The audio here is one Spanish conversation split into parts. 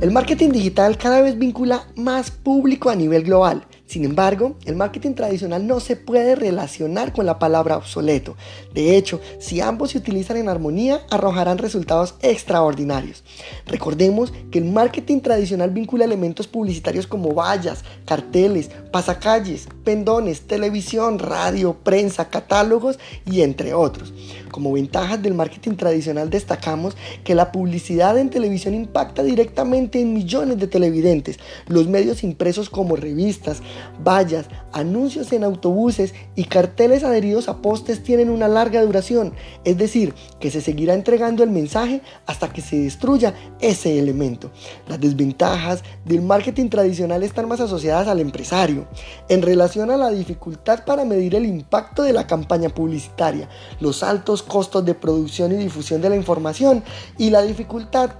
El marketing digital cada vez vincula más público a nivel global. Sin embargo, el marketing tradicional no se puede relacionar con la palabra obsoleto. De hecho, si ambos se utilizan en armonía, arrojarán resultados extraordinarios. Recordemos que el marketing tradicional vincula elementos publicitarios como vallas, carteles, pasacalles, pendones, televisión, radio, prensa, catálogos y entre otros. Como ventajas del marketing tradicional destacamos que la publicidad en televisión impacta directamente en millones de televidentes. Los medios impresos como revistas, vallas, anuncios en autobuses y carteles adheridos a postes tienen una larga duración, es decir, que se seguirá entregando el mensaje hasta que se destruya ese elemento. Las desventajas del marketing tradicional están más asociadas al empresario, en relación a la dificultad para medir el impacto de la campaña publicitaria, los altos costos de producción y difusión de la información y la dificultad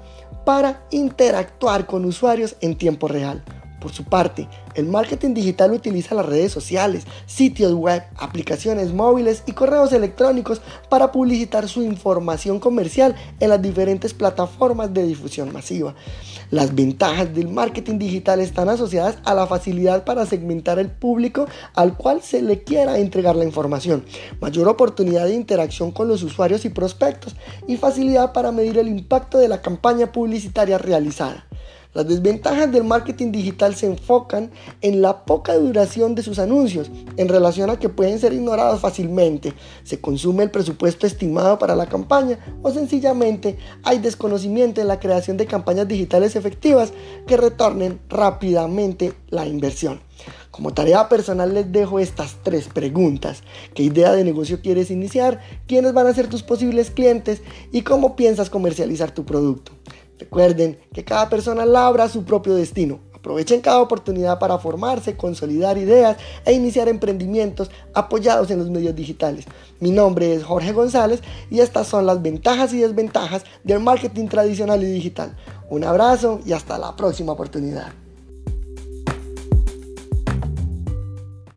para interactuar con usuarios en tiempo real. Por su parte, el marketing digital utiliza las redes sociales, sitios web, aplicaciones móviles y correos electrónicos para publicitar su información comercial en las diferentes plataformas de difusión masiva. Las ventajas del marketing digital están asociadas a la facilidad para segmentar el público al cual se le quiera entregar la información, mayor oportunidad de interacción con los usuarios y prospectos y facilidad para medir el impacto de la campaña publicitaria realizada. Las desventajas del marketing digital se enfocan en la poca duración de sus anuncios en relación a que pueden ser ignorados fácilmente, se consume el presupuesto estimado para la campaña o sencillamente hay desconocimiento en la creación de campañas digitales efectivas que retornen rápidamente la inversión. Como tarea personal les dejo estas tres preguntas. ¿Qué idea de negocio quieres iniciar? ¿Quiénes van a ser tus posibles clientes? ¿Y cómo piensas comercializar tu producto? Recuerden que cada persona labra su propio destino. Aprovechen cada oportunidad para formarse, consolidar ideas e iniciar emprendimientos apoyados en los medios digitales. Mi nombre es Jorge González y estas son las ventajas y desventajas del marketing tradicional y digital. Un abrazo y hasta la próxima oportunidad.